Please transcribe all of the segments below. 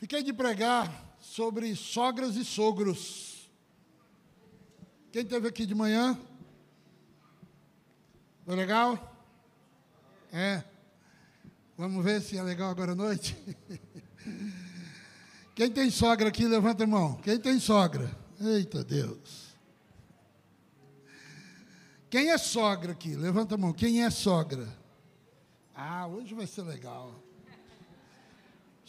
Fiquei de pregar sobre sogras e sogros. Quem teve aqui de manhã? Foi legal? É. Vamos ver se é legal agora à noite. Quem tem sogra aqui, levanta a mão. Quem tem sogra? Eita Deus. Quem é sogra aqui? Levanta a mão. Quem é sogra? Ah, hoje vai ser legal.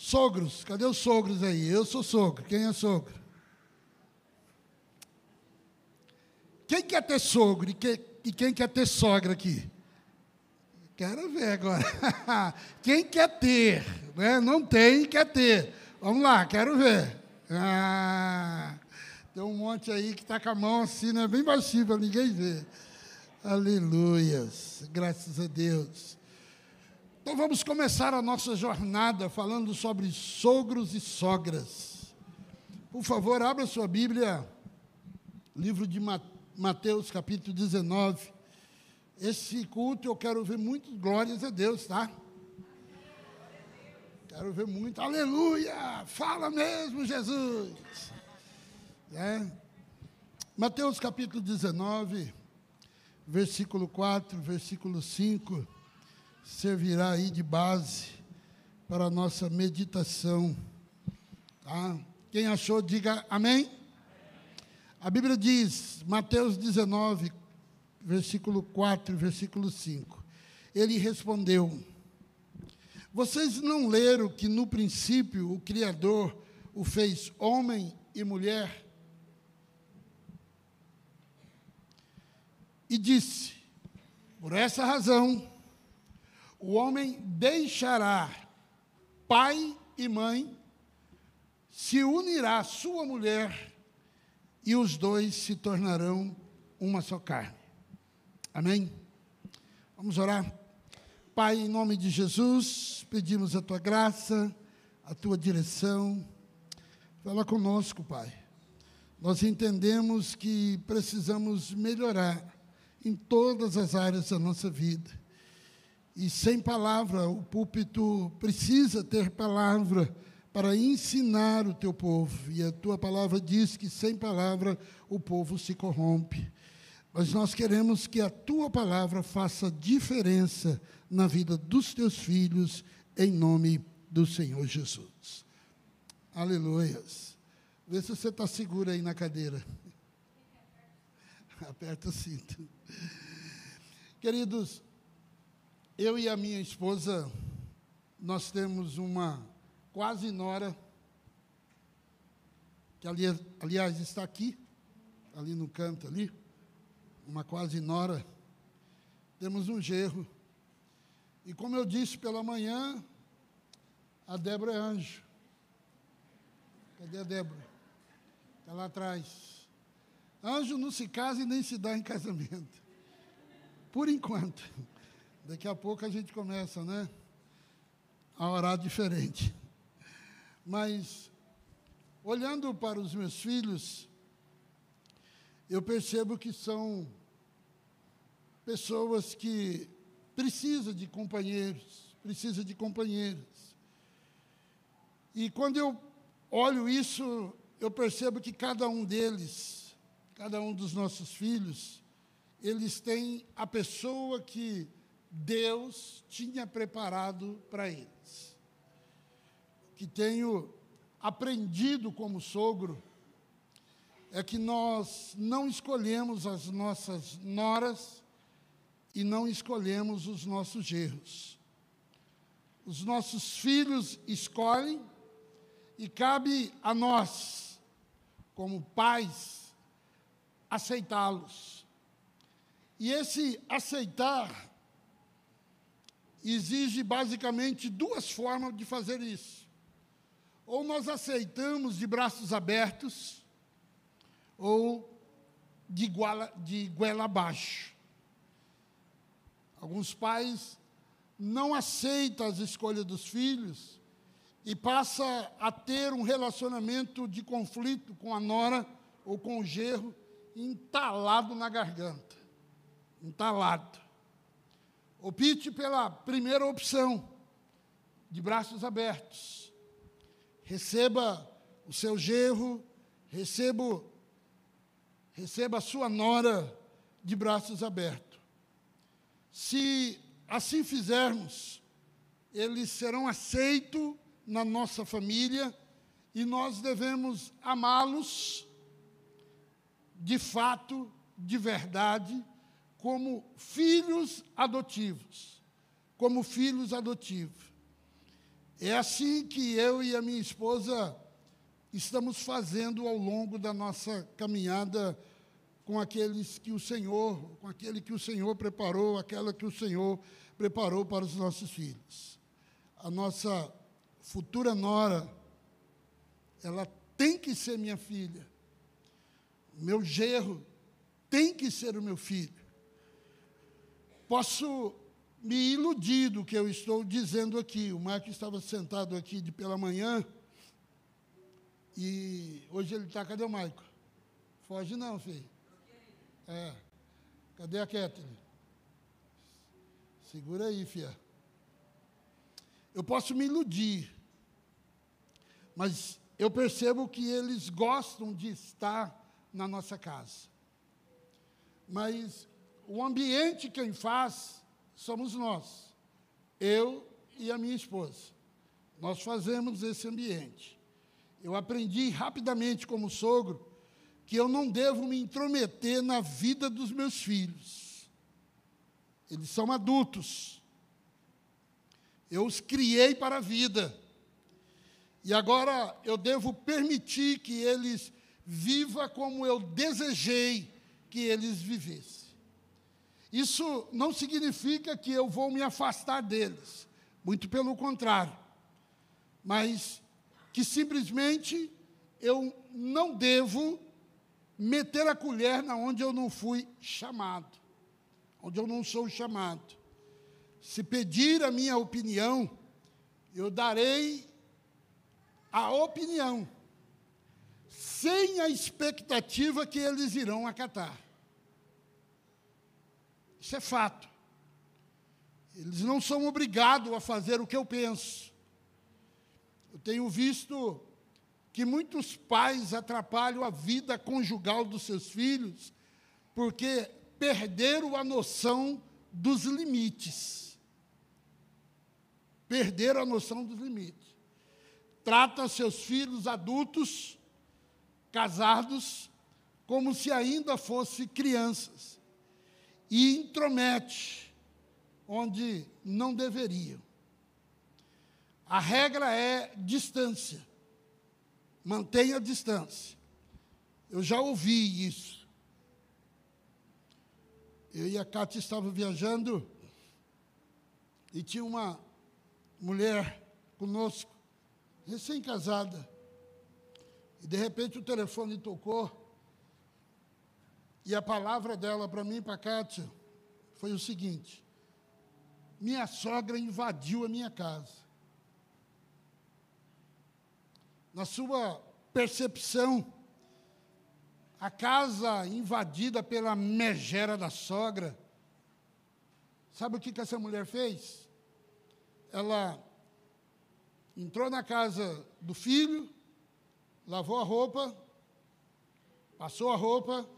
Sogros, cadê os sogros aí? Eu sou sogro. Quem é sogro? Quem quer ter sogro e, que, e quem quer ter sogra aqui? Quero ver agora. quem quer ter? Né? Não tem, quer ter. Vamos lá, quero ver. Ah, tem um monte aí que está com a mão assim, né? bem baixinho para ninguém ver. Aleluias, graças a Deus. Então vamos começar a nossa jornada falando sobre sogros e sogras. Por favor, abra sua Bíblia, livro de Mateus, capítulo 19. Esse culto eu quero ver muitas glórias a Deus, tá? Quero ver muito, aleluia! Fala mesmo, Jesus! É. Mateus capítulo 19, versículo 4, versículo 5 servirá aí de base para a nossa meditação. Tá? Quem achou, diga amém. A Bíblia diz, Mateus 19, versículo 4, versículo 5. Ele respondeu: Vocês não leram que no princípio o Criador o fez homem e mulher? E disse: Por essa razão, o homem deixará pai e mãe, se unirá à sua mulher e os dois se tornarão uma só carne. Amém? Vamos orar. Pai, em nome de Jesus, pedimos a tua graça, a tua direção. Fala conosco, Pai. Nós entendemos que precisamos melhorar em todas as áreas da nossa vida e sem palavra, o púlpito precisa ter palavra para ensinar o teu povo. E a tua palavra diz que sem palavra o povo se corrompe. Mas nós queremos que a tua palavra faça diferença na vida dos teus filhos, em nome do Senhor Jesus. Aleluias. Vê se você está seguro aí na cadeira. Aperta o cinto. Queridos, eu e a minha esposa, nós temos uma quase nora, que ali, aliás está aqui, ali no canto ali, uma quase nora. Temos um gerro. E como eu disse pela manhã, a Débora é anjo. Cadê a Débora? Está lá atrás. Anjo não se casa e nem se dá em casamento. Por enquanto. Daqui a pouco a gente começa, né? A orar diferente. Mas, olhando para os meus filhos, eu percebo que são pessoas que precisam de companheiros, precisam de companheiras. E quando eu olho isso, eu percebo que cada um deles, cada um dos nossos filhos, eles têm a pessoa que Deus tinha preparado para eles. Que tenho aprendido como sogro é que nós não escolhemos as nossas noras e não escolhemos os nossos gerros. Os nossos filhos escolhem e cabe a nós, como pais, aceitá-los. E esse aceitar exige basicamente duas formas de fazer isso. Ou nós aceitamos de braços abertos, ou de, goela, de goela abaixo. Alguns pais não aceitam as escolhas dos filhos e passa a ter um relacionamento de conflito com a nora ou com o gerro entalado na garganta. Entalado. Opte pela primeira opção, de braços abertos. receba o seu gerro, receba, receba a sua nora de braços abertos. Se assim fizermos, eles serão aceitos na nossa família e nós devemos amá-los de fato, de verdade, como filhos adotivos. Como filhos adotivos. É assim que eu e a minha esposa estamos fazendo ao longo da nossa caminhada com aqueles que o Senhor, com aquele que o Senhor preparou, aquela que o Senhor preparou para os nossos filhos. A nossa futura nora, ela tem que ser minha filha. Meu gerro tem que ser o meu filho. Posso me iludir do que eu estou dizendo aqui. O Marco estava sentado aqui de pela manhã e hoje ele está. Cadê o Maico? Foge não, filho. É. Cadê a Kathleen? Segura aí, filha. Eu posso me iludir, mas eu percebo que eles gostam de estar na nossa casa. Mas o ambiente quem faz somos nós, eu e a minha esposa. Nós fazemos esse ambiente. Eu aprendi rapidamente como sogro que eu não devo me intrometer na vida dos meus filhos. Eles são adultos. Eu os criei para a vida. E agora eu devo permitir que eles vivam como eu desejei que eles vivessem. Isso não significa que eu vou me afastar deles, muito pelo contrário. Mas que simplesmente eu não devo meter a colher na onde eu não fui chamado, onde eu não sou chamado. Se pedir a minha opinião, eu darei a opinião, sem a expectativa que eles irão acatar. Isso é fato. Eles não são obrigados a fazer o que eu penso. Eu tenho visto que muitos pais atrapalham a vida conjugal dos seus filhos porque perderam a noção dos limites. Perderam a noção dos limites. Trata seus filhos adultos, casados, como se ainda fossem crianças. E intromete onde não deveriam. A regra é distância mantenha a distância. Eu já ouvi isso. Eu e a Cátia estávamos viajando e tinha uma mulher conosco, recém-casada. E de repente o telefone tocou e a palavra dela para mim para a Cátia foi o seguinte: minha sogra invadiu a minha casa na sua percepção, a casa invadida pela megera da sogra. Sabe o que, que essa mulher fez? Ela entrou na casa do filho, lavou a roupa, passou a roupa,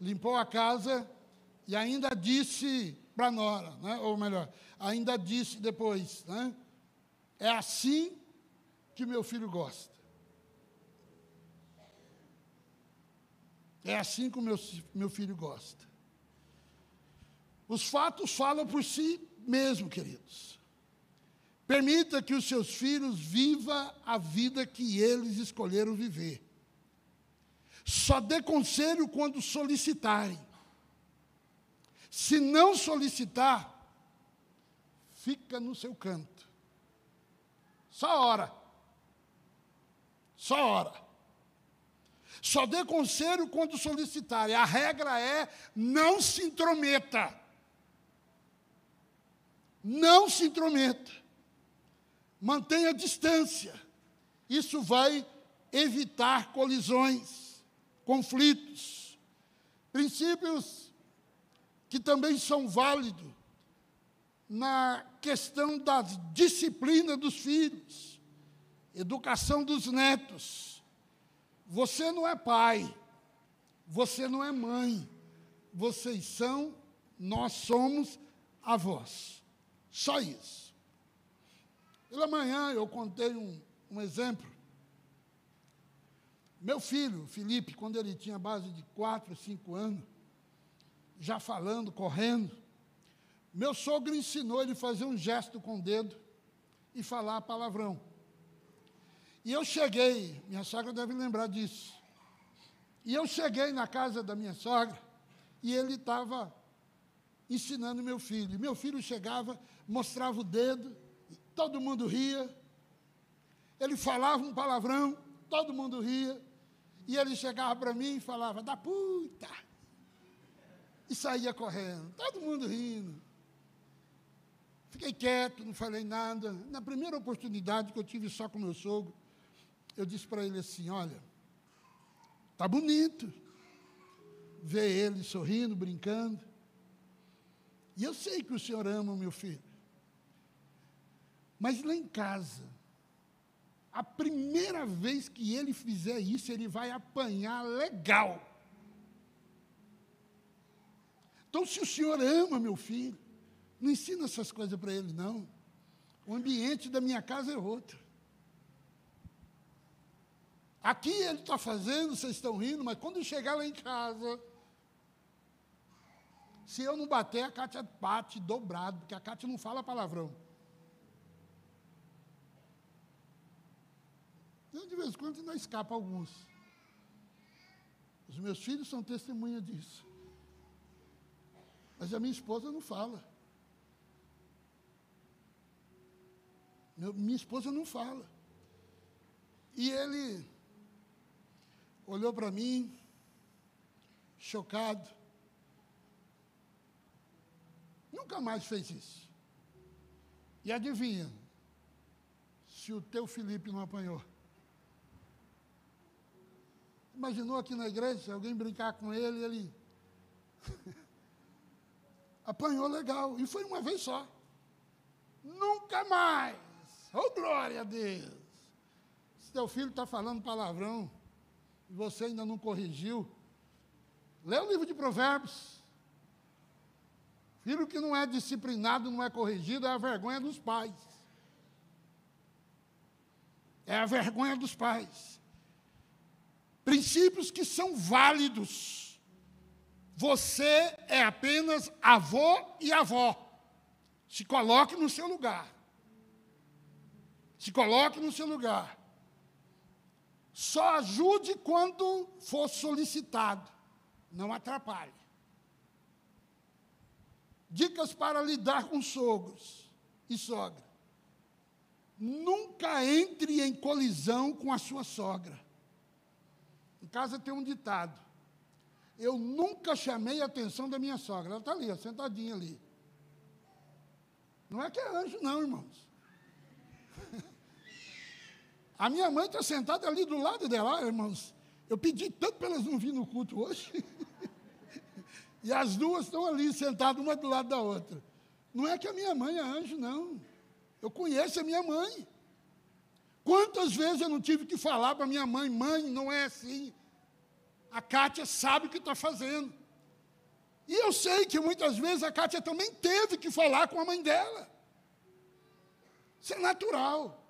limpou a casa e ainda disse para a nora, né? ou melhor, ainda disse depois, né? é assim que meu filho gosta. É assim que o meu, meu filho gosta. Os fatos falam por si mesmo, queridos. Permita que os seus filhos vivam a vida que eles escolheram viver. Só dê conselho quando solicitarem. Se não solicitar, fica no seu canto. Só hora. Só hora. Só dê conselho quando solicitarem. A regra é não se intrometa. Não se intrometa. Mantenha distância. Isso vai evitar colisões, conflitos. Princípios que também são válidos na questão da disciplina dos filhos. educação dos netos. Você não é pai, você não é mãe, vocês são, nós somos avós. Só isso. Pela manhã eu contei um, um exemplo. Meu filho, Felipe, quando ele tinha base de 4, 5 anos, já falando, correndo, meu sogro ensinou ele a fazer um gesto com o dedo e falar palavrão. E eu cheguei, minha sogra deve lembrar disso. E eu cheguei na casa da minha sogra e ele estava ensinando meu filho. Meu filho chegava, mostrava o dedo, todo mundo ria. Ele falava um palavrão, todo mundo ria. E ele chegava para mim e falava, da puta! E saía correndo, todo mundo rindo. Fiquei quieto, não falei nada. Na primeira oportunidade que eu tive só com meu sogro, eu disse para ele assim: Olha, tá bonito ver ele sorrindo, brincando. E eu sei que o senhor ama o meu filho. Mas lá em casa, a primeira vez que ele fizer isso, ele vai apanhar legal. Então, se o senhor ama meu filho, não ensina essas coisas para ele, não. O ambiente da minha casa é outro. Aqui ele está fazendo, vocês estão rindo, mas quando chegar lá em casa, se eu não bater, a Cátia bate dobrado, porque a Cátia não fala palavrão. Então, de vez em quando não escapa alguns. Os meus filhos são testemunha disso. Mas a minha esposa não fala. Meu, minha esposa não fala. E ele olhou para mim, chocado. Nunca mais fez isso. E adivinha? Se o teu Felipe não apanhou. Imaginou aqui na igreja, alguém brincar com ele, ele apanhou legal. E foi uma vez só. Nunca mais. Oh, glória a Deus! Se teu filho está falando palavrão e você ainda não corrigiu, lê o livro de Provérbios. Filho que não é disciplinado, não é corrigido, é a vergonha dos pais. É a vergonha dos pais. Princípios que são válidos. Você é apenas avô e avó. Se coloque no seu lugar. Se coloque no seu lugar. Só ajude quando for solicitado. Não atrapalhe. Dicas para lidar com sogros e sogra. Nunca entre em colisão com a sua sogra. Casa tem um ditado. Eu nunca chamei a atenção da minha sogra. Ela está ali, sentadinha ali. Não é que é anjo, não, irmãos. A minha mãe está sentada ali do lado dela, irmãos. Eu pedi tanto para elas não virem no culto hoje. e as duas estão ali sentadas uma do lado da outra. Não é que a minha mãe é anjo, não. Eu conheço a minha mãe. Quantas vezes eu não tive que falar para minha mãe, mãe, não é assim. A Kátia sabe o que está fazendo. E eu sei que muitas vezes a Kátia também teve que falar com a mãe dela. Isso é natural.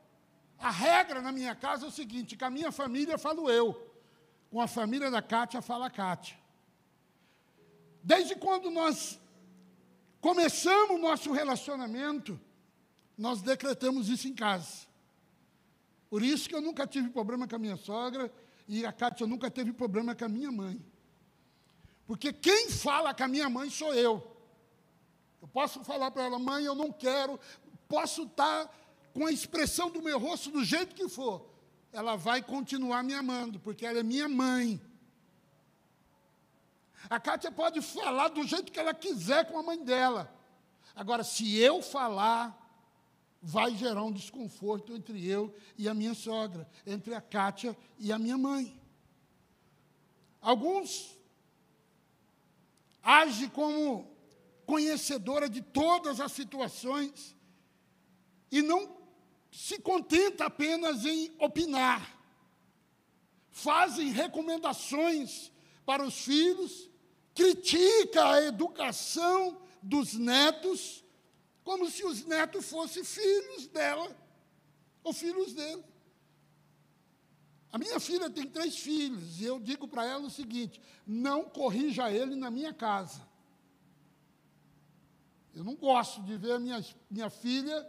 A regra na minha casa é o seguinte: com a minha família falo eu, com a família da Kátia fala a Kátia. Desde quando nós começamos o nosso relacionamento, nós decretamos isso em casa. Por isso que eu nunca tive problema com a minha sogra e a Kátia nunca teve problema com a minha mãe. Porque quem fala com a minha mãe sou eu. Eu posso falar para ela, mãe, eu não quero, posso estar tá com a expressão do meu rosto do jeito que for, ela vai continuar me amando, porque ela é minha mãe. A Kátia pode falar do jeito que ela quiser com a mãe dela. Agora, se eu falar, vai gerar um desconforto entre eu e a minha sogra, entre a Kátia e a minha mãe. Alguns agem como conhecedora de todas as situações e não se contenta apenas em opinar. Fazem recomendações para os filhos, critica a educação dos netos, como se os netos fossem filhos dela ou filhos dele. A minha filha tem três filhos e eu digo para ela o seguinte: não corrija ele na minha casa. Eu não gosto de ver minha, minha filha,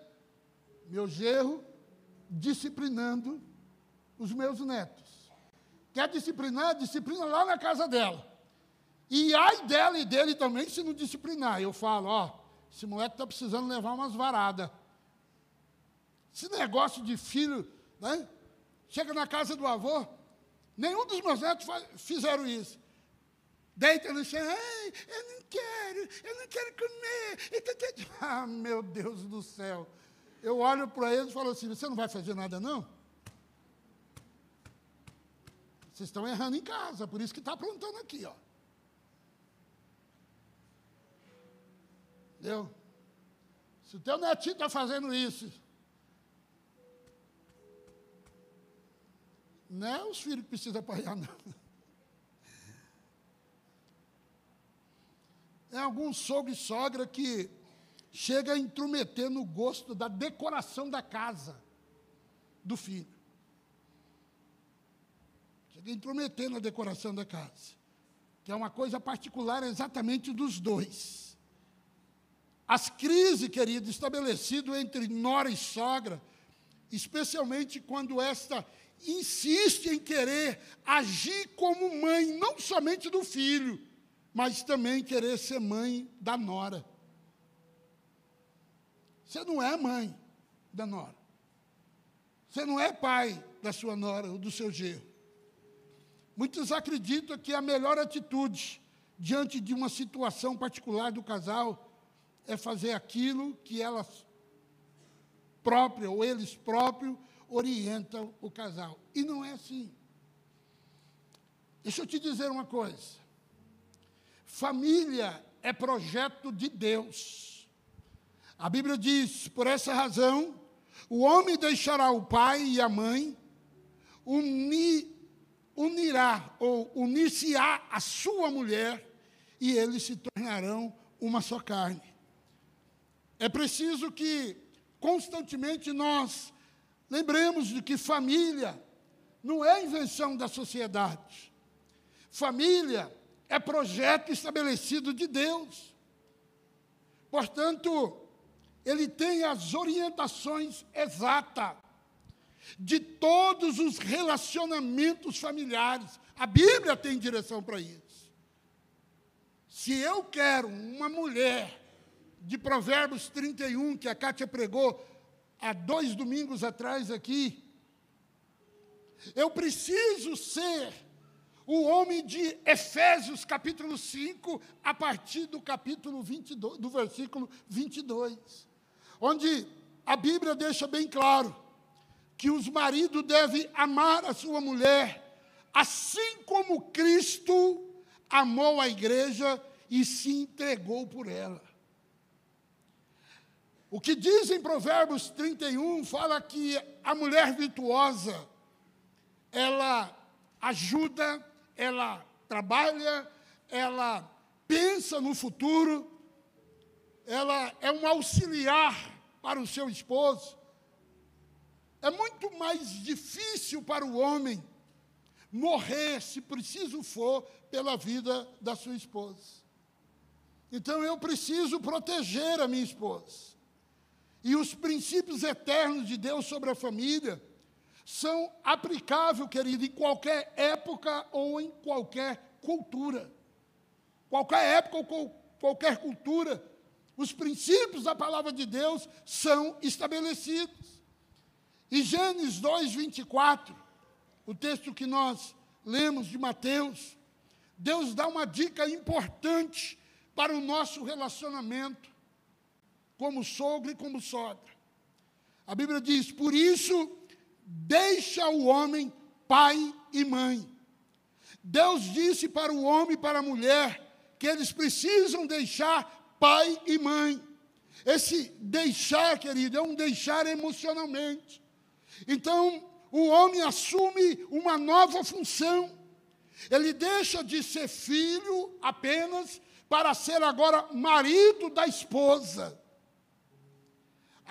meu gerro, disciplinando os meus netos. Quer disciplinar? Disciplina lá na casa dela. E ai dela e dele também se não disciplinar. Eu falo, ó, esse moleque está precisando levar umas varadas. Esse negócio de filho, né? Chega na casa do avô, nenhum dos meus netos fizeram isso. Deita no chão, Ai, eu não quero, eu não quero comer. Ah, meu Deus do céu. Eu olho para eles e falo assim: você não vai fazer nada, não? Vocês estão errando em casa, por isso que está aprontando aqui, ó. Entendeu? Se o teu netinho está fazendo isso, não é os filhos que precisam apanhar, não. É algum sogro e sogra que chega a intrometer no gosto da decoração da casa do filho. Chega a intrometer na decoração da casa, que é uma coisa particular exatamente dos dois. As crises, querido, estabelecidas entre nora e sogra, especialmente quando esta insiste em querer agir como mãe, não somente do filho, mas também querer ser mãe da nora. Você não é mãe da nora. Você não é pai da sua nora ou do seu genro. Muitos acreditam que a melhor atitude diante de uma situação particular do casal é fazer aquilo que elas próprias ou eles próprios orientam o casal. E não é assim. Deixa eu te dizer uma coisa. Família é projeto de Deus. A Bíblia diz: por essa razão, o homem deixará o pai e a mãe, uni, unirá ou unir-se-á a sua mulher, e eles se tornarão uma só carne. É preciso que constantemente nós lembremos de que família não é invenção da sociedade. Família é projeto estabelecido de Deus. Portanto, ele tem as orientações exatas de todos os relacionamentos familiares. A Bíblia tem direção para isso. Se eu quero uma mulher de Provérbios 31, que a Kátia pregou há dois domingos atrás aqui, eu preciso ser o homem de Efésios capítulo 5, a partir do capítulo 22, do versículo 22, onde a Bíblia deixa bem claro que os maridos devem amar a sua mulher, assim como Cristo amou a igreja e se entregou por ela. O que diz em Provérbios 31 fala que a mulher virtuosa, ela ajuda ela trabalha, ela pensa no futuro, ela é um auxiliar para o seu esposo. É muito mais difícil para o homem morrer, se preciso for, pela vida da sua esposa. Então eu preciso proteger a minha esposa. E os princípios eternos de Deus sobre a família são aplicáveis, querido, em qualquer época ou em qualquer cultura. Qualquer época ou qualquer cultura, os princípios da palavra de Deus são estabelecidos. E Gênesis 2, 24, o texto que nós lemos de Mateus, Deus dá uma dica importante para o nosso relacionamento como sogro e como sogra. A Bíblia diz: Por isso deixa o homem pai e mãe. Deus disse para o homem e para a mulher que eles precisam deixar pai e mãe, Esse deixar, querido, é um deixar emocionalmente. Então, o homem assume uma nova função. Ele deixa de ser filho apenas para ser agora marido da esposa.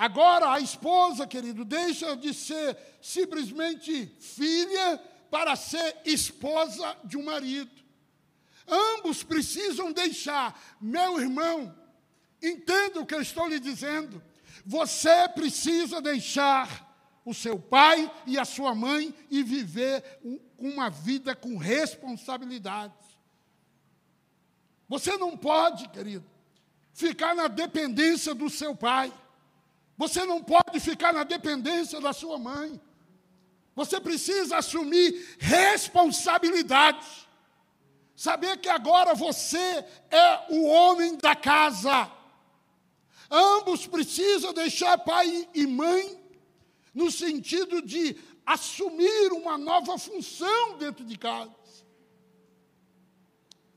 Agora a esposa, querido, deixa de ser simplesmente filha para ser esposa de um marido. Ambos precisam deixar, meu irmão, entenda o que eu estou lhe dizendo. Você precisa deixar o seu pai e a sua mãe e viver uma vida com responsabilidades. Você não pode, querido, ficar na dependência do seu pai. Você não pode ficar na dependência da sua mãe. Você precisa assumir responsabilidade. Saber que agora você é o homem da casa. Ambos precisam deixar pai e mãe no sentido de assumir uma nova função dentro de casa.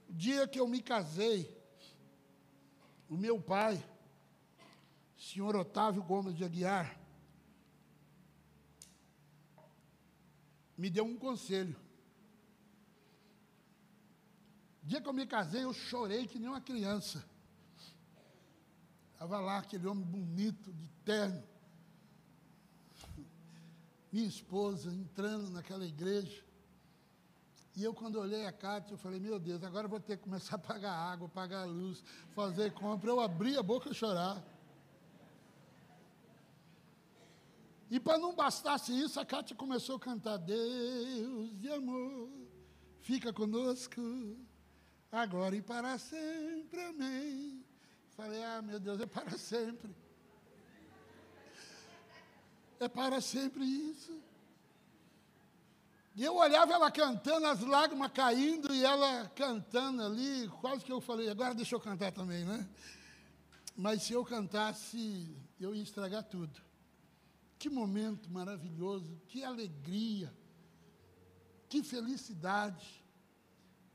O dia que eu me casei, o meu pai, senhor Otávio Gomes de Aguiar, me deu um conselho. Dia que eu me casei, eu chorei que nem uma criança. Estava lá aquele homem bonito, de terno. Minha esposa entrando naquela igreja. E eu, quando olhei a Cátia, eu falei, meu Deus, agora vou ter que começar a pagar água, pagar luz, fazer compra. Eu abri a boca e chorar. E para não bastasse isso, a Cátia começou a cantar: Deus de amor, fica conosco, agora e para sempre, amém. Falei: Ah, meu Deus, é para sempre. É para sempre isso. E eu olhava ela cantando, as lágrimas caindo, e ela cantando ali, quase que eu falei, agora deixa eu cantar também, né? Mas se eu cantasse, eu ia estragar tudo. Que momento maravilhoso, que alegria, que felicidade,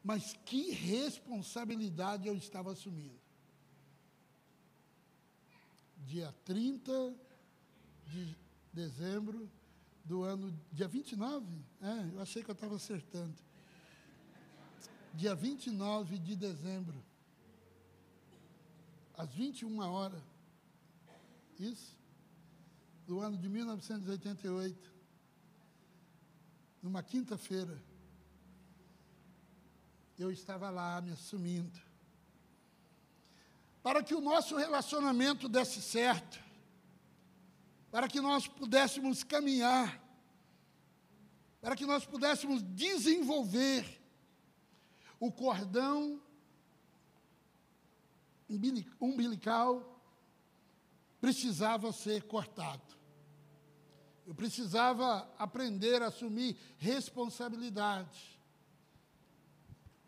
mas que responsabilidade eu estava assumindo. Dia 30 de dezembro do ano, dia 29, é, eu achei que eu estava acertando. Dia 29 de dezembro, às 21 horas, isso? Do ano de 1988, numa quinta-feira, eu estava lá me assumindo. Para que o nosso relacionamento desse certo, para que nós pudéssemos caminhar, para que nós pudéssemos desenvolver o cordão umbilical precisava ser cortado. Eu precisava aprender a assumir responsabilidade.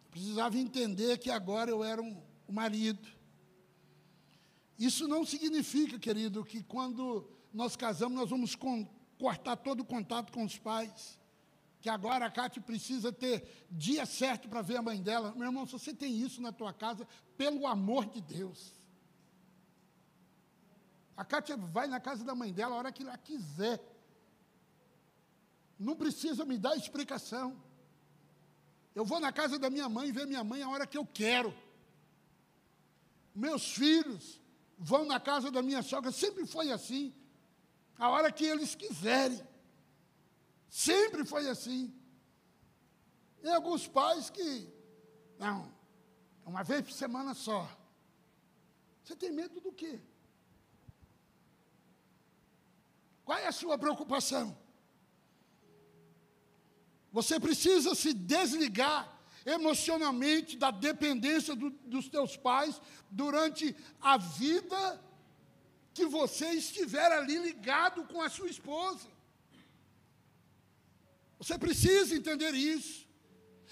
Eu precisava entender que agora eu era um, um marido. Isso não significa, querido, que quando nós casamos nós vamos com, cortar todo o contato com os pais. Que agora a Cátia precisa ter dia certo para ver a mãe dela. Meu irmão, se você tem isso na tua casa, pelo amor de Deus. A Cátia vai na casa da mãe dela a hora que ela quiser. Não precisa me dar explicação. Eu vou na casa da minha mãe ver minha mãe a hora que eu quero. Meus filhos vão na casa da minha sogra, sempre foi assim. A hora que eles quiserem. Sempre foi assim. Tem alguns pais que, não, uma vez por semana só. Você tem medo do quê? Qual é a sua preocupação? Você precisa se desligar emocionalmente da dependência do, dos teus pais durante a vida que você estiver ali ligado com a sua esposa. Você precisa entender isso.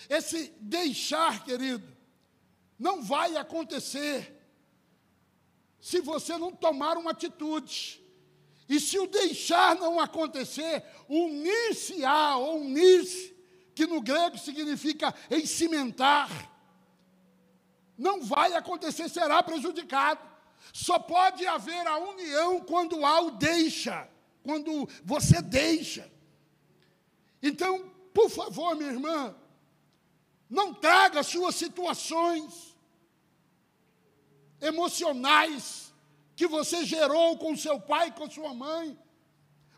Esse deixar, querido, não vai acontecer se você não tomar uma atitude. E se o deixar não acontecer, unir-se-á, ou unir-se, que no grego significa encimentar, não vai acontecer, será prejudicado. Só pode haver a união quando há o deixa, quando você deixa. Então, por favor, minha irmã, não traga suas situações emocionais que você gerou com seu pai, com sua mãe.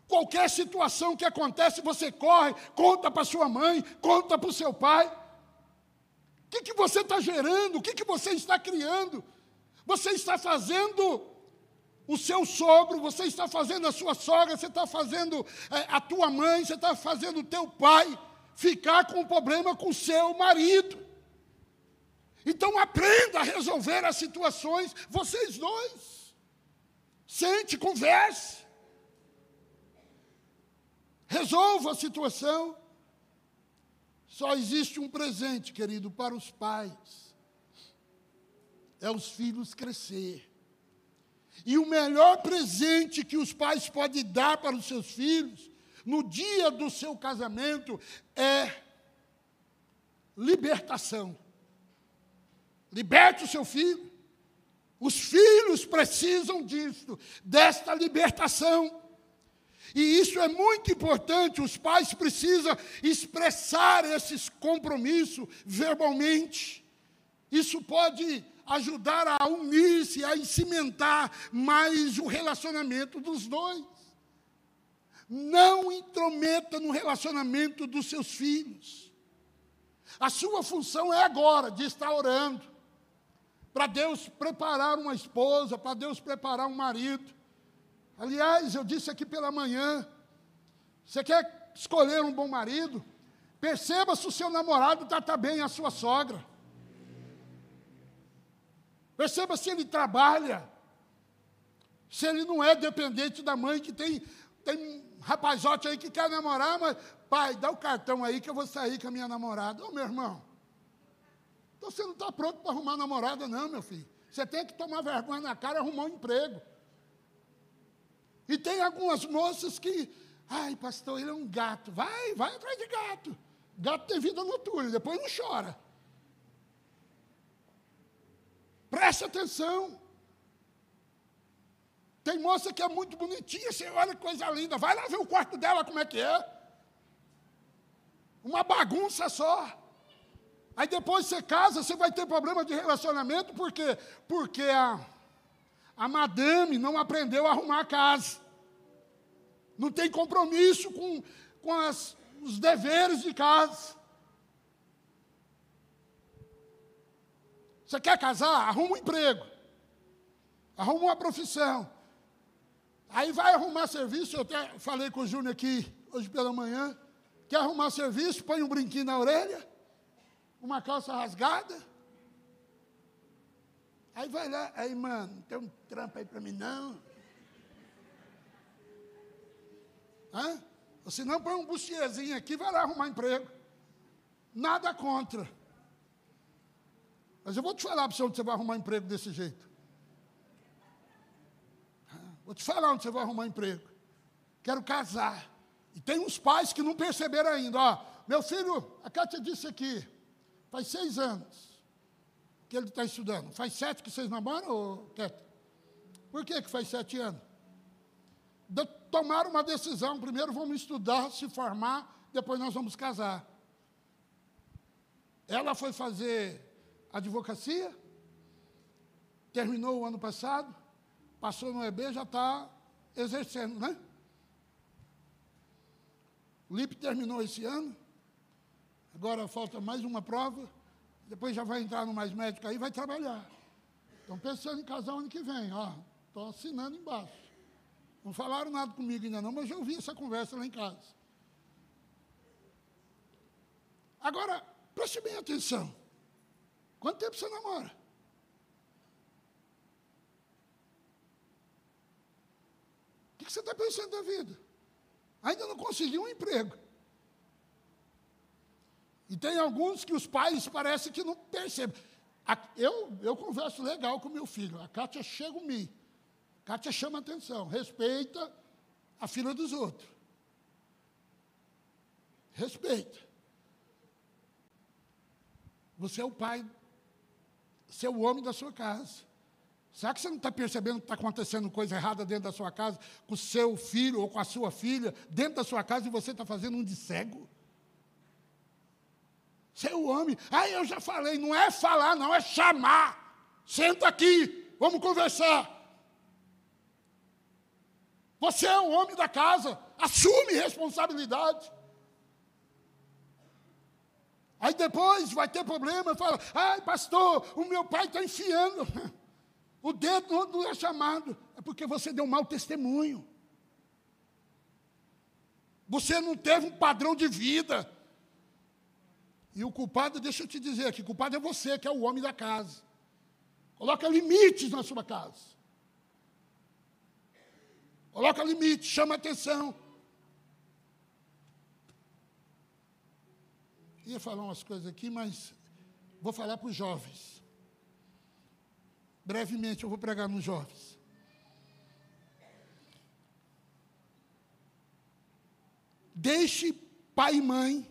Qualquer situação que acontece, você corre, conta para sua mãe, conta para o seu pai. O que, que você está gerando? O que, que você está criando? Você está fazendo o seu sogro, você está fazendo a sua sogra, você está fazendo é, a tua mãe, você está fazendo o teu pai ficar com um problema com o seu marido. Então aprenda a resolver as situações, vocês dois. Sente, converse. Resolva a situação. Só existe um presente, querido, para os pais. É os filhos crescer. E o melhor presente que os pais podem dar para os seus filhos, no dia do seu casamento, é libertação. Liberte o seu filho. Os filhos precisam disso, desta libertação. E isso é muito importante, os pais precisam expressar esses compromissos verbalmente. Isso pode ajudar a unir-se, a cimentar mais o relacionamento dos dois. Não intrometa no relacionamento dos seus filhos. A sua função é agora de estar orando, para Deus preparar uma esposa, para Deus preparar um marido. Aliás, eu disse aqui pela manhã: você quer escolher um bom marido? Perceba se o seu namorado trata bem a sua sogra. Perceba se ele trabalha. Se ele não é dependente da mãe, que tem, tem rapazote aí que quer namorar, mas, pai, dá o cartão aí que eu vou sair com a minha namorada. Ô, meu irmão, então você não está pronto para arrumar namorada, não, meu filho. Você tem que tomar vergonha na cara e arrumar um emprego. E tem algumas moças que, ai, pastor, ele é um gato. Vai, vai atrás de gato. Gato tem vida noturna, depois não chora. Preste atenção. Tem moça que é muito bonitinha, você olha que coisa linda. Vai lá ver o quarto dela, como é que é. Uma bagunça só. Aí depois você casa, você vai ter problema de relacionamento, por quê? Porque a, a madame não aprendeu a arrumar a casa. Não tem compromisso com, com as, os deveres de casa. Você quer casar? Arruma um emprego. Arruma uma profissão. Aí vai arrumar serviço. Eu até falei com o Júnior aqui hoje pela manhã. Quer arrumar serviço? Põe um brinquinho na orelha uma calça rasgada. Aí vai lá, aí, mano, não tem um trampo aí para mim, não. Hã? Se não, põe um buciezinho aqui, vai lá arrumar emprego. Nada contra. Mas eu vou te falar para você onde você vai arrumar emprego desse jeito. Vou te falar onde você vai arrumar emprego. Quero casar. E tem uns pais que não perceberam ainda. Ó, meu filho, a Cátia disse aqui, Faz seis anos que ele está estudando. Faz sete que vocês namoram, Keto? Por que, que faz sete anos? De tomar uma decisão. Primeiro vamos estudar, se formar, depois nós vamos casar. Ela foi fazer advocacia, terminou o ano passado, passou no EB, já está exercendo, né? O LIP terminou esse ano, Agora falta mais uma prova, depois já vai entrar no mais médico aí vai trabalhar. Estão pensando em casar ano que vem, ó. Estou assinando embaixo. Não falaram nada comigo ainda não, mas já ouvi essa conversa lá em casa. Agora, preste bem atenção. Quanto tempo você namora? O que você está pensando da vida? Ainda não conseguiu um emprego. E tem alguns que os pais parecem que não percebem. Eu, eu converso legal com meu filho. A Kátia chega em mim. A Kátia chama atenção. Respeita a filha dos outros. Respeita. Você é o pai, você é o homem da sua casa. Será que você não está percebendo que está acontecendo coisa errada dentro da sua casa, com o seu filho ou com a sua filha, dentro da sua casa, e você está fazendo um de cego? O homem. Ah, eu já falei, não é falar, não, é chamar. Senta aqui, vamos conversar. Você é o homem da casa, assume responsabilidade. Aí depois vai ter problema, fala, ai pastor, o meu pai está enfiando. O dedo não é chamado, é porque você deu um mau testemunho. Você não teve um padrão de vida. E o culpado, deixa eu te dizer aqui, o culpado é você, que é o homem da casa. Coloca limites na sua casa. Coloca limites, chama atenção. Ia falar umas coisas aqui, mas vou falar para os jovens. Brevemente eu vou pregar nos jovens. Deixe pai e mãe,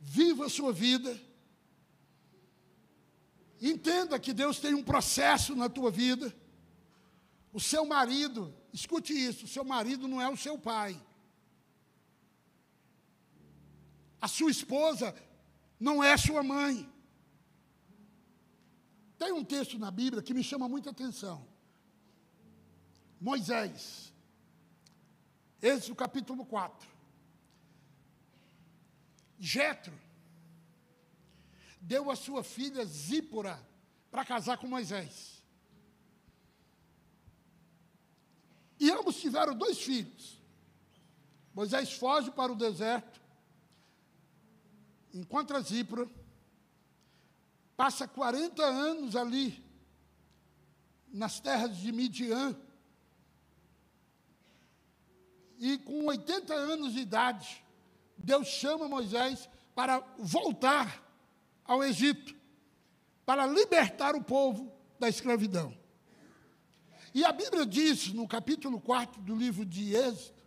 viva a sua vida. Entenda que Deus tem um processo na tua vida. O seu marido, escute isso: o seu marido não é o seu pai. A sua esposa não é sua mãe. Tem um texto na Bíblia que me chama muita atenção. Moisés. Êxodo capítulo 4. Jetro deu a sua filha Zípora para casar com Moisés. E ambos tiveram dois filhos. Moisés foge para o deserto encontra Zípora, passa 40 anos ali, nas terras de Midian, e com 80 anos de idade, Deus chama Moisés para voltar ao Egito, para libertar o povo da escravidão. E a Bíblia diz, no capítulo 4 do livro de Êxodo,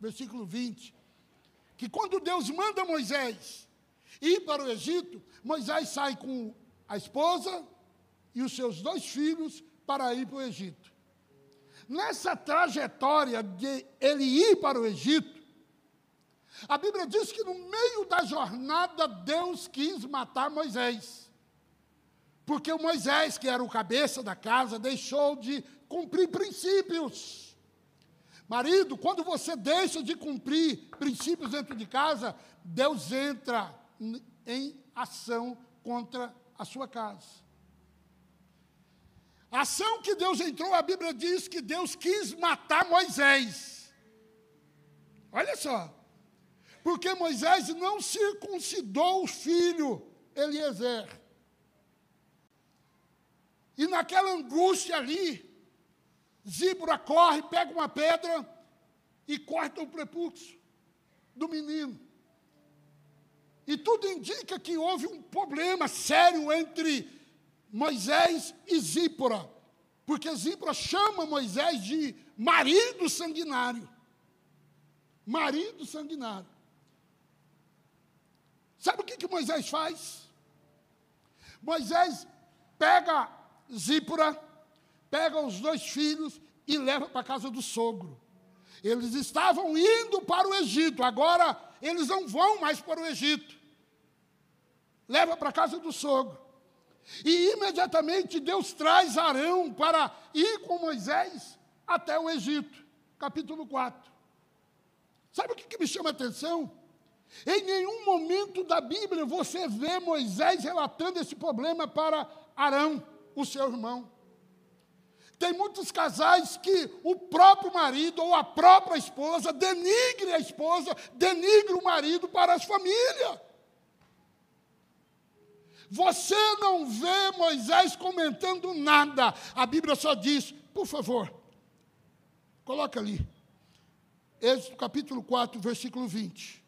versículo 20, que quando Deus manda Moisés ir para o Egito, Moisés sai com a esposa e os seus dois filhos para ir para o Egito. Nessa trajetória de ele ir para o Egito, a Bíblia diz que no meio da jornada Deus quis matar Moisés. Porque o Moisés, que era o cabeça da casa, deixou de cumprir princípios. Marido, quando você deixa de cumprir princípios dentro de casa, Deus entra em ação contra a sua casa. A ação que Deus entrou, a Bíblia diz que Deus quis matar Moisés. Olha só. Porque Moisés não circuncidou o filho Eliezer. E naquela angústia ali, Zíbora corre, pega uma pedra e corta o prepúcio do menino. E tudo indica que houve um problema sério entre Moisés e Zípora, porque Zípora chama Moisés de marido sanguinário. Marido sanguinário. Sabe o que, que Moisés faz? Moisés pega Zípora, pega os dois filhos e leva para a casa do sogro. Eles estavam indo para o Egito, agora eles não vão mais para o Egito. Leva para a casa do sogro. E imediatamente Deus traz Arão para ir com Moisés até o Egito. Capítulo 4. Sabe o que, que me chama a atenção? Em nenhum momento da Bíblia você vê Moisés relatando esse problema para Arão, o seu irmão. Tem muitos casais que o próprio marido ou a própria esposa denigre a esposa, denigre o marido para as famílias. Você não vê Moisés comentando nada. A Bíblia só diz, por favor, coloca ali. Êxodo capítulo 4, versículo 20.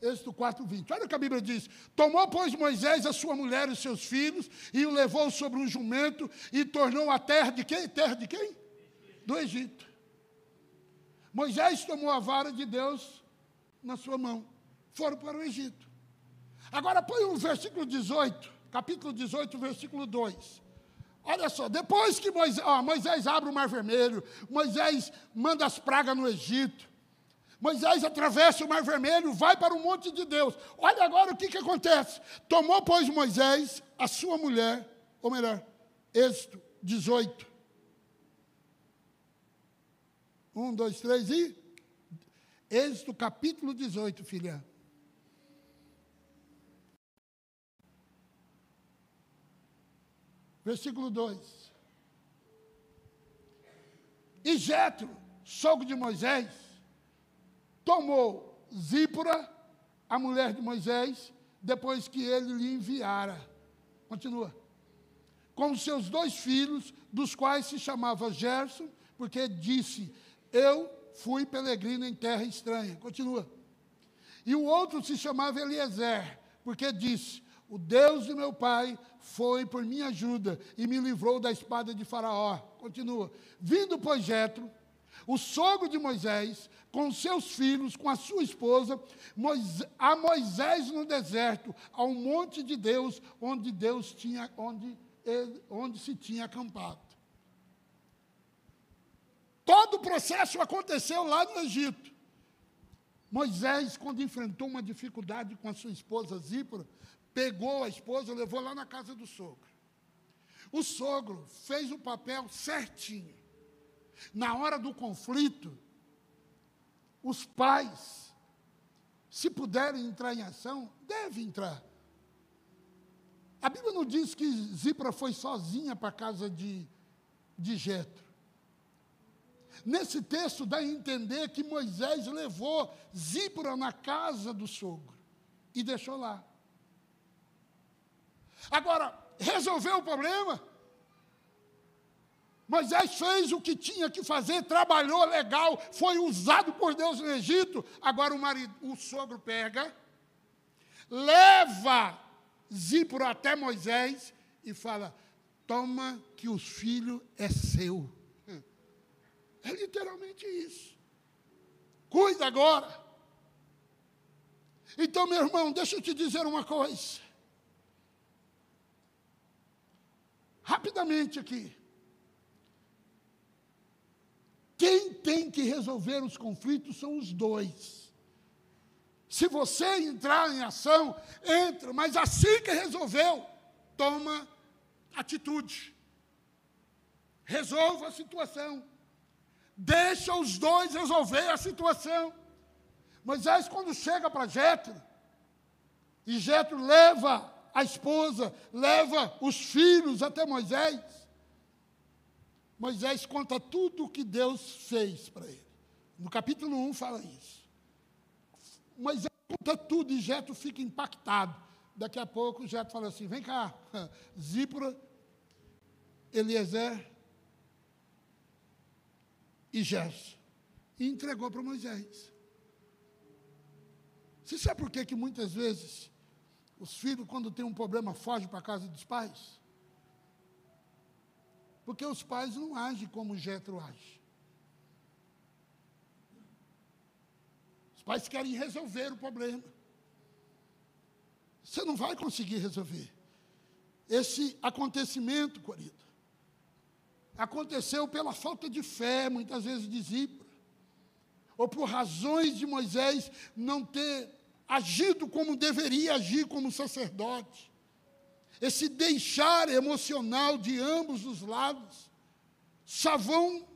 Êxodo 4, 20. Olha o que a Bíblia diz. Tomou, pois, Moisés a sua mulher e os seus filhos, e o levou sobre um jumento, e tornou a terra de quem? Terra de quem? Do Egito. Moisés tomou a vara de Deus na sua mão. Foram para o Egito. Agora põe o versículo 18, capítulo 18, versículo 2. Olha só, depois que Moisés, ó, Moisés abre o mar vermelho, Moisés manda as pragas no Egito, Moisés atravessa o mar vermelho, vai para o monte de Deus. Olha agora o que, que acontece. Tomou, pois, Moisés a sua mulher, ou melhor, Êxodo 18. Um, dois, três e. Êxodo capítulo 18, filha. Versículo 2. E Jetro, sogro de Moisés, tomou Zípora, a mulher de Moisés, depois que ele lhe enviara. Continua. Com seus dois filhos, dos quais se chamava Gerson, porque disse: Eu fui peregrino em terra estranha. Continua. E o outro se chamava Eliezer, porque disse: O Deus de meu pai foi por minha ajuda e me livrou da espada de Faraó. Continua. Vindo, pois, Jetro, o sogro de Moisés, com seus filhos, com a sua esposa, Moisés, a Moisés no deserto, ao monte de Deus, onde Deus tinha, onde, ele, onde se tinha acampado. Todo o processo aconteceu lá no Egito. Moisés, quando enfrentou uma dificuldade com a sua esposa Zípora, pegou a esposa, levou lá na casa do sogro. O sogro fez o papel certinho. Na hora do conflito, os pais, se puderem entrar em ação, devem entrar. A Bíblia não diz que Zipra foi sozinha para a casa de, de Jetro. Nesse texto dá a entender que Moisés levou Zípora na casa do sogro e deixou lá. Agora, resolveu o problema? Moisés fez o que tinha que fazer, trabalhou legal, foi usado por Deus no Egito. Agora o marido, o sogro pega, leva Zíporo até Moisés e fala: Toma que o filho é seu. É literalmente isso. Cuida agora. Então, meu irmão, deixa eu te dizer uma coisa. Rapidamente aqui. Quem tem que resolver os conflitos são os dois. Se você entrar em ação, entra, mas assim que resolveu, toma atitude. Resolva a situação. Deixa os dois resolver a situação. Moisés, quando chega para Jetro, e Jetro leva a esposa, leva os filhos até Moisés. Moisés conta tudo o que Deus fez para ele. No capítulo 1 fala isso. Moisés conta tudo e Jetro fica impactado. Daqui a pouco Jetro fala assim: vem cá, Zípora, Eliezer e Gerson. E entregou para Moisés. Você sabe por que, que muitas vezes os filhos, quando tem um problema, fogem para a casa dos pais? Porque os pais não agem como Jetro age. Os pais querem resolver o problema. Você não vai conseguir resolver. Esse acontecimento, querido, aconteceu pela falta de fé, muitas vezes de Zípora, ou por razões de Moisés não ter agido como deveria agir como sacerdote. Esse deixar emocional de ambos os lados só vão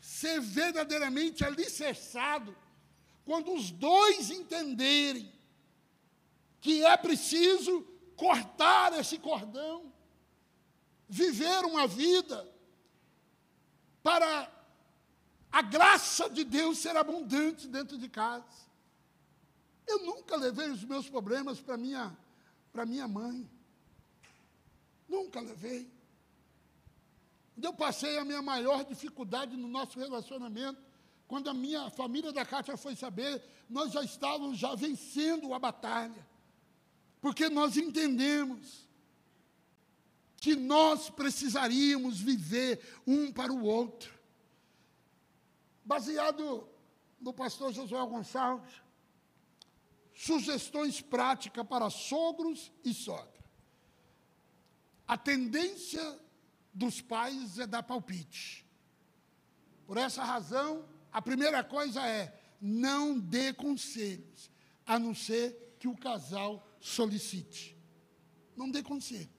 ser verdadeiramente alicerçado quando os dois entenderem que é preciso cortar esse cordão, viver uma vida para a graça de Deus ser abundante dentro de casa. Eu nunca levei os meus problemas para minha, para minha mãe. Nunca levei. Eu passei a minha maior dificuldade no nosso relacionamento. Quando a minha família da Cátia foi saber, nós já estávamos já vencendo a batalha. Porque nós entendemos que nós precisaríamos viver um para o outro. Baseado no pastor Josué Gonçalves, sugestões práticas para sogros e sogra. A tendência dos pais é dar palpite. Por essa razão, a primeira coisa é não dê conselhos, a não ser que o casal solicite. Não dê conselhos.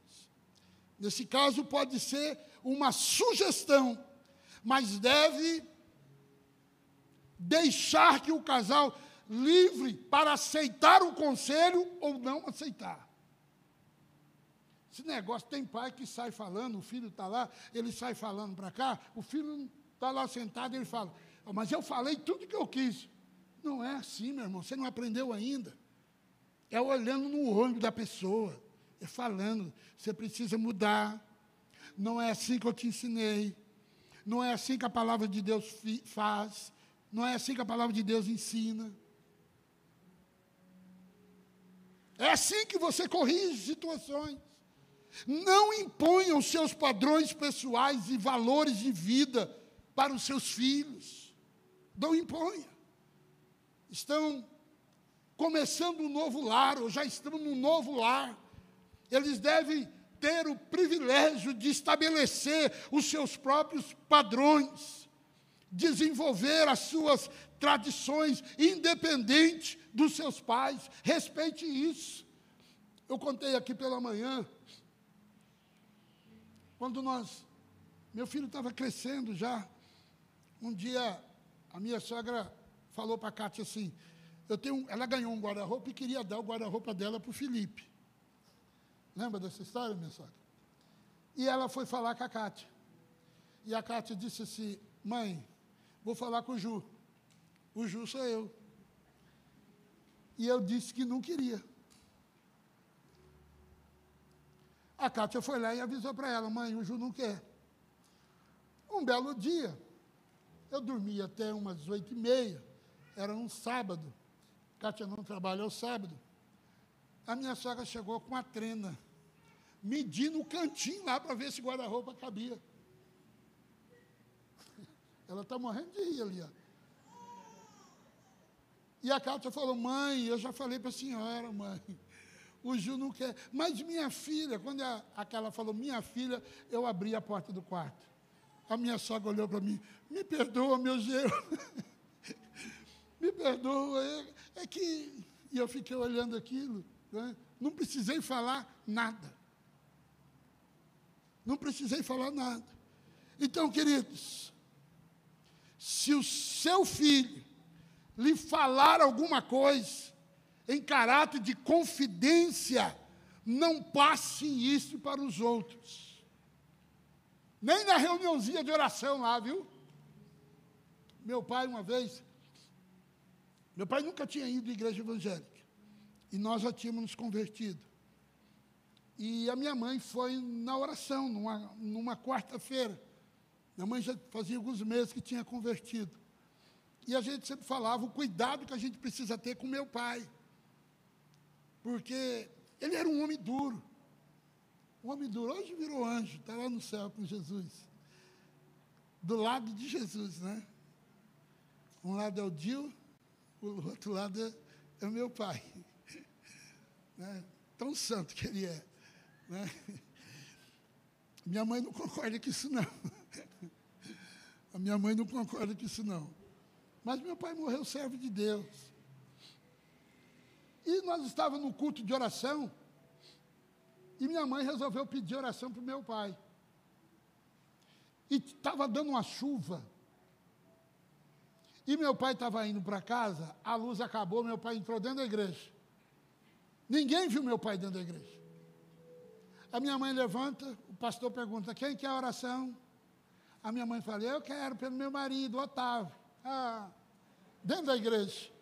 Nesse caso, pode ser uma sugestão, mas deve deixar que o casal livre para aceitar o conselho ou não aceitar. Esse negócio tem pai que sai falando, o filho está lá, ele sai falando para cá, o filho está lá sentado ele fala, mas eu falei tudo que eu quis. Não é assim, meu irmão, você não aprendeu ainda. É olhando no olho da pessoa, é falando, você precisa mudar. Não é assim que eu te ensinei. Não é assim que a palavra de Deus faz. Não é assim que a palavra de Deus ensina. É assim que você corrige situações. Não imponha os seus padrões pessoais e valores de vida para os seus filhos. Não imponha. Estão começando um novo lar, ou já estão num novo lar. Eles devem ter o privilégio de estabelecer os seus próprios padrões, desenvolver as suas tradições, independente dos seus pais. Respeite isso. Eu contei aqui pela manhã, quando nós, meu filho estava crescendo já, um dia a minha sogra falou para a Cátia assim, eu tenho, ela ganhou um guarda-roupa e queria dar o guarda-roupa dela para o Felipe. Lembra dessa história, minha sogra? E ela foi falar com a Cátia. E a Cátia disse assim, mãe, vou falar com o Ju. O Ju sou eu. E eu disse que não queria. A Cátia foi lá e avisou para ela, mãe, o Ju não quer. Um belo dia, eu dormi até umas oito e meia, era um sábado. Cátia não trabalha ao sábado. A minha sogra chegou com a trena, medindo o cantinho lá para ver se guarda-roupa cabia. Ela está morrendo de rir ali, ó. E a Cátia falou, mãe, eu já falei para a senhora, mãe, o Ju não quer. Mas minha filha, quando a, aquela falou, minha filha, eu abri a porta do quarto. A minha sogra olhou para mim, me perdoa, meu gelo. me perdoa. É, é, que. E eu fiquei olhando aquilo, né? não precisei falar nada. Não precisei falar nada. Então, queridos, se o seu filho lhe falar alguma coisa em caráter de confidência, não passe isso para os outros. Nem na reuniãozinha de oração lá, viu? Meu pai, uma vez, meu pai nunca tinha ido à igreja evangélica. E nós já tínhamos nos convertido. E a minha mãe foi na oração, numa, numa quarta-feira. Minha mãe já fazia alguns meses que tinha convertido. E a gente sempre falava o cuidado que a gente precisa ter com meu pai. Porque ele era um homem duro. Um homem duro. Hoje virou anjo, está lá no céu com Jesus. Do lado de Jesus, né? Um lado é o Dio, o outro lado é, é o meu pai. Né? Tão santo que ele é. Né? Minha mãe não concorda com isso, não. A minha mãe não concorda com isso, não. Mas meu pai morreu servo de Deus. E nós estávamos no culto de oração. E minha mãe resolveu pedir oração para o meu pai. E estava dando uma chuva. E meu pai estava indo para casa, a luz acabou, meu pai entrou dentro da igreja. Ninguém viu meu pai dentro da igreja. A minha mãe levanta, o pastor pergunta: quem quer oração? A minha mãe fala: eu quero pelo meu marido, Otávio. Ah, dentro da igreja.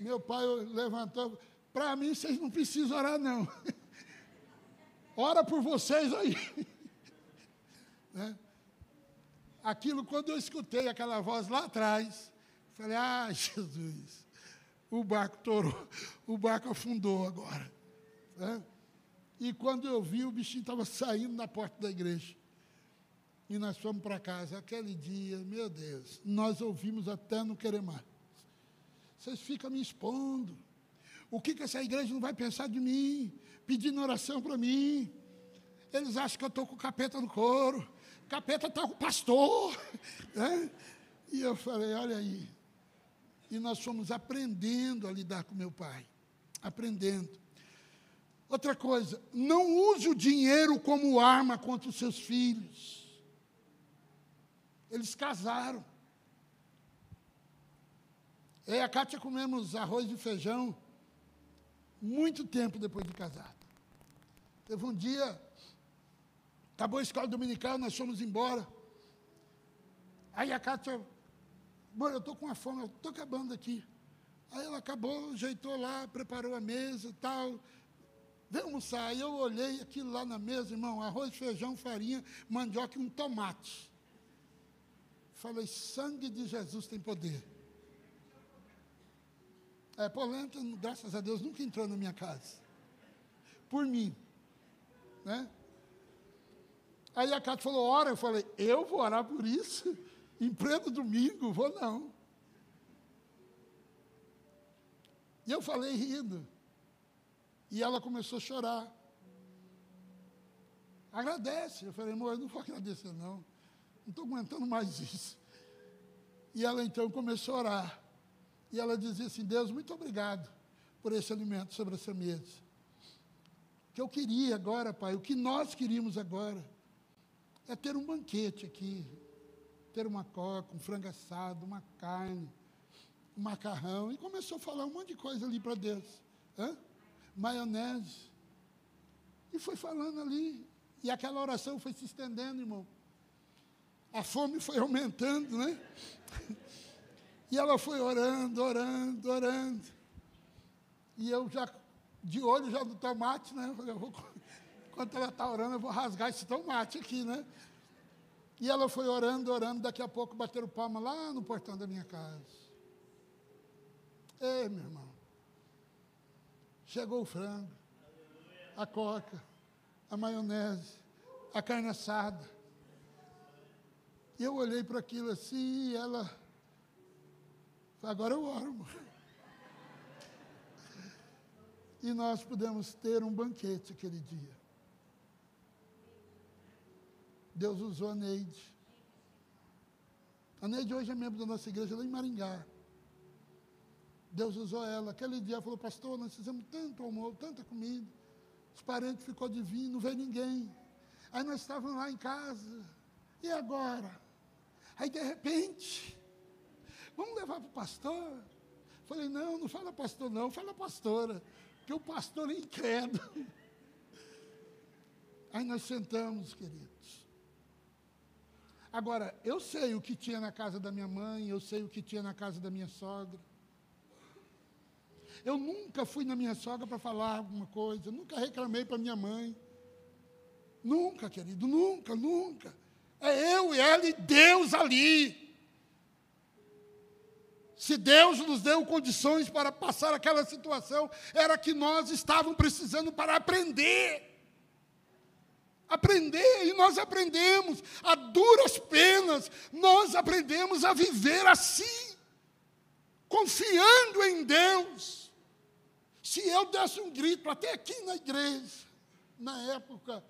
Meu pai levantou. Para mim, vocês não precisam orar, não. Ora por vocês aí. né? Aquilo, quando eu escutei aquela voz lá atrás, falei: ah, Jesus, o barco torou, o barco afundou agora. Né? E quando eu vi, o bichinho estava saindo na porta da igreja. E nós fomos para casa. Aquele dia, meu Deus, nós ouvimos até não querer mais. Vocês ficam me expondo. O que, que essa igreja não vai pensar de mim? Pedindo oração para mim. Eles acham que eu estou com o capeta no couro. O capeta está com o pastor. Né? E eu falei, olha aí. E nós fomos aprendendo a lidar com meu pai. Aprendendo. Outra coisa, não use o dinheiro como arma contra os seus filhos. Eles casaram. Eu e a Kátia comemos arroz e feijão muito tempo depois de casado. Teve um dia, acabou a escola dominical, nós fomos embora. Aí a Kátia, mãe, eu estou com uma fome, eu estou acabando aqui. Aí ela acabou, ajeitou lá, preparou a mesa e tal. Vem almoçar. Aí eu olhei aquilo lá na mesa, irmão, arroz, feijão, farinha, mandioca e um tomate. Falei, sangue de Jesus tem poder. É, polenta, graças a Deus, nunca entrou na minha casa. Por mim. Né? Aí a Cátia falou, ora, eu falei, eu vou orar por isso? Em pleno domingo? Vou não. E eu falei rindo. E ela começou a chorar. Agradece. Eu falei, amor, eu não vou agradecer, não. Não estou aguentando mais isso. E ela então começou a orar. E ela dizia assim: Deus, muito obrigado por esse alimento sobre essa mesa. O que eu queria agora, Pai, o que nós queríamos agora, é ter um banquete aqui, ter uma coca, um frango assado, uma carne, um macarrão. E começou a falar um monte de coisa ali para Deus. Hã? Maionese. E foi falando ali. E aquela oração foi se estendendo, irmão. A fome foi aumentando, né? E ela foi orando, orando, orando. E eu já, de olho já no tomate, né? Eu vou, enquanto ela está orando, eu vou rasgar esse tomate aqui, né? E ela foi orando, orando, daqui a pouco bateram palma lá no portão da minha casa. Ei, meu irmão. Chegou o frango, a coca, a maionese, a carne assada. E eu olhei para aquilo assim e ela Agora eu oro. E nós pudemos ter um banquete aquele dia. Deus usou a Neide. A Neide hoje é membro da nossa igreja lá em Maringá. Deus usou ela. Aquele dia ela falou, pastor, nós fizemos tanto almoço, tanta comida. Os parentes ficou de vir, não veio ninguém. Aí nós estávamos lá em casa. E agora? Aí de repente, Vamos levar para o pastor? Falei, não, não fala pastor, não, fala pastora, porque o pastor é incrédulo. Aí nós sentamos, queridos. Agora, eu sei o que tinha na casa da minha mãe, eu sei o que tinha na casa da minha sogra. Eu nunca fui na minha sogra para falar alguma coisa, nunca reclamei para minha mãe. Nunca, querido, nunca, nunca. É eu e ela e Deus ali. Se Deus nos deu condições para passar aquela situação, era que nós estávamos precisando para aprender. Aprender, e nós aprendemos, a duras penas, nós aprendemos a viver assim, confiando em Deus. Se eu desse um grito, até aqui na igreja, na época,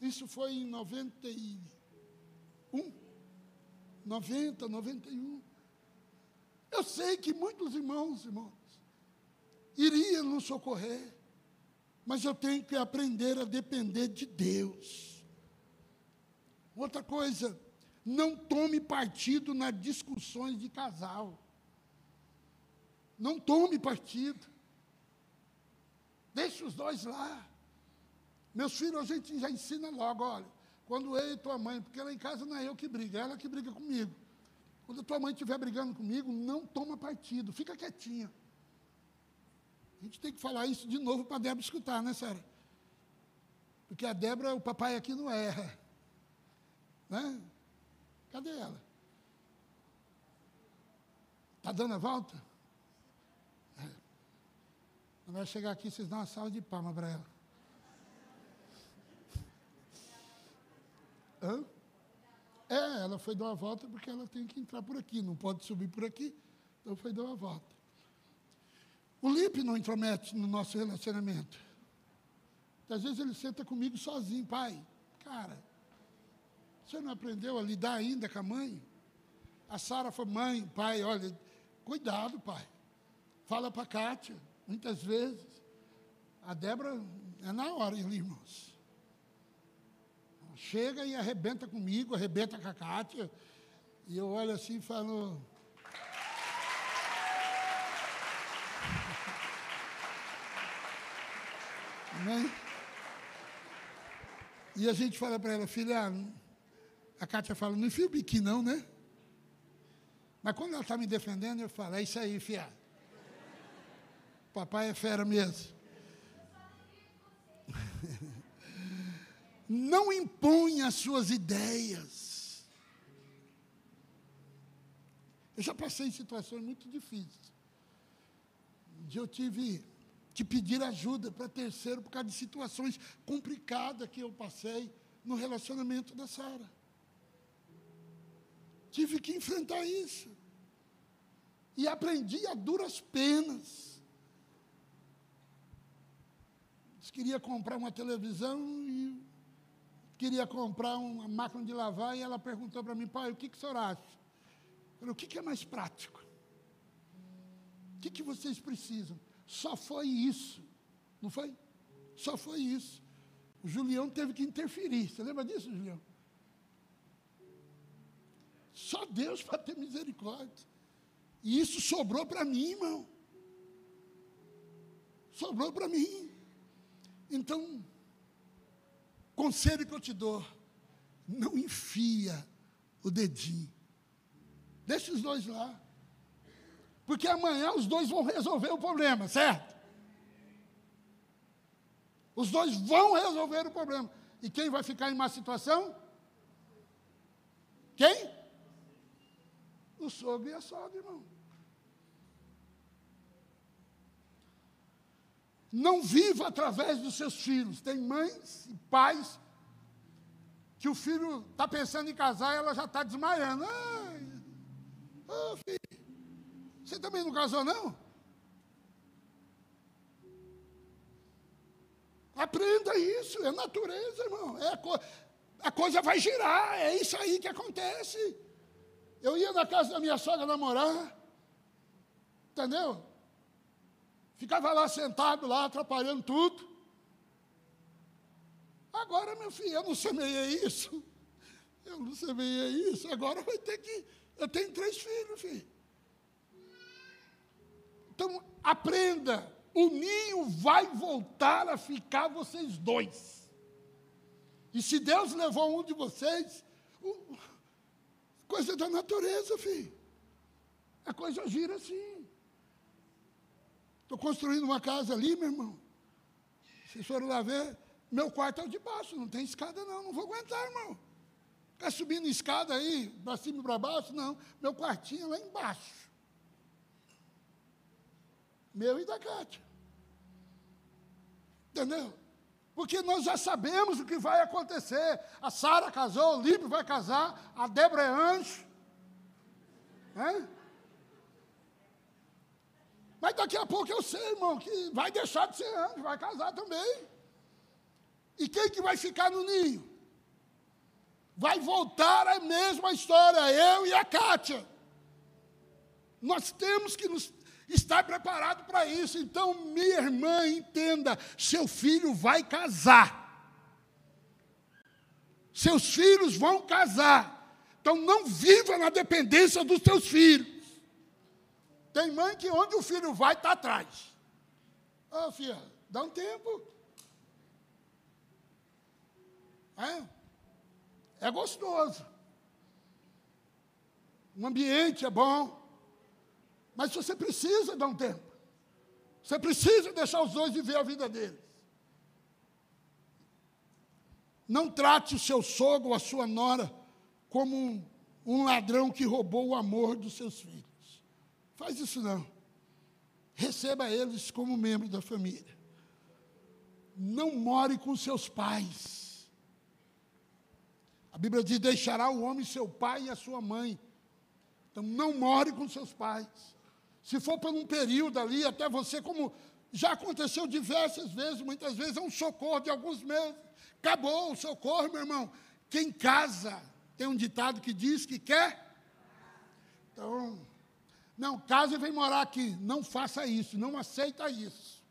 isso foi em 91, 90, 91. Eu sei que muitos irmãos, irmãos, iriam nos socorrer, mas eu tenho que aprender a depender de Deus. Outra coisa, não tome partido nas discussões de casal. Não tome partido. Deixe os dois lá. Meus filhos, a gente já ensina logo, olha, quando eu e tua mãe, porque lá em casa não é eu que briga, é ela que briga comigo. Quando tua mãe estiver brigando comigo, não toma partido, fica quietinha. A gente tem que falar isso de novo para a Débora escutar, né, Sara? Porque a Débora, o papai aqui não erra. Né? Cadê ela? Está dando a volta? É. Vai chegar aqui, vocês dão uma sala de palma para ela. Hã? É, ela foi dar uma volta porque ela tem que entrar por aqui, não pode subir por aqui, então foi dar uma volta. O Lipe não intromete no nosso relacionamento. Às vezes ele senta comigo sozinho, pai. Cara, você não aprendeu a lidar ainda com a mãe? A Sara foi mãe, pai, olha, cuidado, pai. Fala para a Kátia, muitas vezes. A Débora é na hora, irmãos. Chega e arrebenta comigo, arrebenta com a Kátia. E eu olho assim e falo. Né? E a gente fala para ela, filha, a Kátia fala, não enfia o biquíni não, né? Mas quando ela está me defendendo, eu falo, é isso aí, filha. Papai é fera mesmo. Não imponha as suas ideias. Eu já passei em situações muito difíceis. De eu tive que pedir ajuda para terceiro por causa de situações complicadas que eu passei no relacionamento da Sara. Tive que enfrentar isso. E aprendi a duras penas. Queria comprar uma televisão e queria comprar uma máquina de lavar e ela perguntou para mim, pai, o que, que o senhor acha? Eu falei, o que, que é mais prático? O que, que vocês precisam? Só foi isso. Não foi? Só foi isso. O Julião teve que interferir. Você lembra disso, Julião? Só Deus para ter misericórdia. E isso sobrou para mim, irmão. Sobrou para mim. Então, conselho que eu te dou, não enfia o dedinho. Deixa os dois lá. Porque amanhã os dois vão resolver o problema, certo? Os dois vão resolver o problema. E quem vai ficar em má situação? Quem? O sogro e a sogra, irmão. Não viva através dos seus filhos. Tem mães e pais que o filho está pensando em casar e ela já está desmaiando. Ai, oh, filho, você também não casou, não? Aprenda isso, é natureza, irmão. É co a coisa vai girar, é isso aí que acontece. Eu ia na casa da minha sogra namorar, entendeu? Ficava lá sentado, lá, atrapalhando tudo. Agora, meu filho, eu não semeei isso. Eu não semeei isso. Agora vai ter que. Eu tenho três filhos, filho. Então, aprenda. O ninho vai voltar a ficar vocês dois. E se Deus levou um de vocês, coisa da natureza, filho. A coisa gira assim. Estou construindo uma casa ali, meu irmão. Vocês foram lá ver, meu quarto é o de baixo, não tem escada não, não vou aguentar, irmão. Ficar subindo escada aí, para cima e para baixo, não. Meu quartinho é lá embaixo. Meu e da Cátia. Entendeu? Porque nós já sabemos o que vai acontecer. A Sara casou, o Líbio vai casar, a Débora é anjo. É? Mas daqui a pouco eu sei, irmão, que vai deixar de ser anjo, vai casar também. E quem que vai ficar no ninho? Vai voltar a mesma história, eu e a Kátia. Nós temos que nos está preparado para isso. Então, minha irmã, entenda: seu filho vai casar. Seus filhos vão casar. Então, não viva na dependência dos seus filhos. Tem mãe que onde o filho vai, está atrás. Ô, oh, filha, dá um tempo. É? É gostoso. O ambiente é bom. Mas você precisa dar um tempo. Você precisa deixar os dois viver a vida deles. Não trate o seu sogro ou a sua nora como um, um ladrão que roubou o amor dos seus filhos. Faz isso não. Receba eles como membro da família. Não more com seus pais. A Bíblia diz: deixará o homem seu pai e a sua mãe. Então não more com seus pais. Se for por um período ali, até você, como já aconteceu diversas vezes, muitas vezes é um socorro de alguns meses. Acabou o socorro, meu irmão. Quem casa, tem um ditado que diz que quer. Então, não, casa e vem morar aqui. Não faça isso, não aceita isso.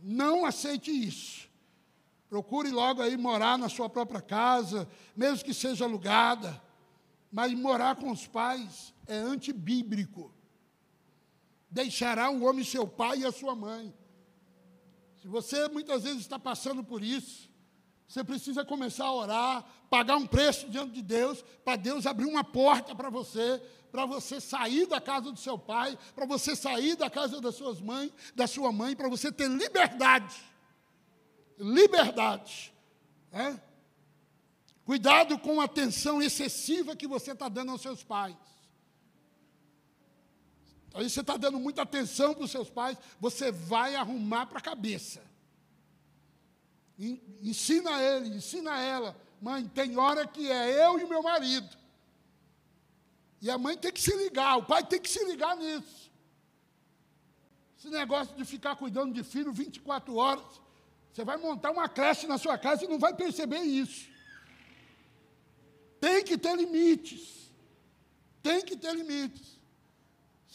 Não aceite isso. Procure logo aí morar na sua própria casa, mesmo que seja alugada. Mas morar com os pais é antibíblico. Deixará o homem seu pai e a sua mãe. Se você muitas vezes está passando por isso, você precisa começar a orar, pagar um preço diante de Deus, para Deus abrir uma porta para você, para você sair da casa do seu pai, para você sair da casa das suas mães, da sua mãe, para você ter liberdade. Liberdade. É? Cuidado com a atenção excessiva que você está dando aos seus pais. Aí você está dando muita atenção para os seus pais, você vai arrumar para a cabeça. Ensina ele, ensina ela. Mãe, tem hora que é eu e meu marido. E a mãe tem que se ligar, o pai tem que se ligar nisso. Esse negócio de ficar cuidando de filho 24 horas, você vai montar uma creche na sua casa e não vai perceber isso. Tem que ter limites. Tem que ter limites.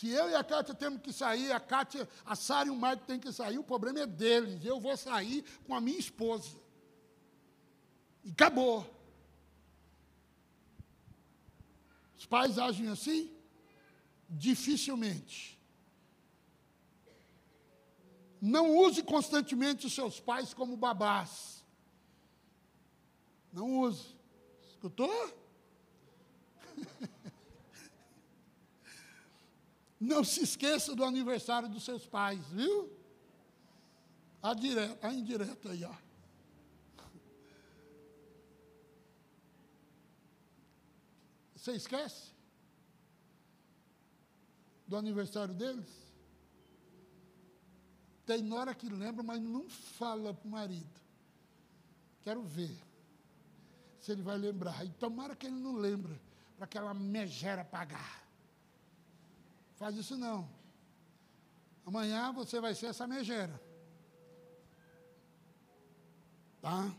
Se eu e a Kátia temos que sair, a Kátia, a Sara e o Marco têm que sair, o problema é deles. Eu vou sair com a minha esposa. E acabou. Os pais agem assim? Dificilmente. Não use constantemente os seus pais como babás. Não use. Escutou? Não se esqueça do aniversário dos seus pais, viu? A, direta, a indireta aí, ó. Você esquece? Do aniversário deles? Tem hora que lembra, mas não fala para o marido. Quero ver se ele vai lembrar. E tomara que ele não lembre, para aquela megera pagar. Faz isso não. Amanhã você vai ser essa megera. Tá?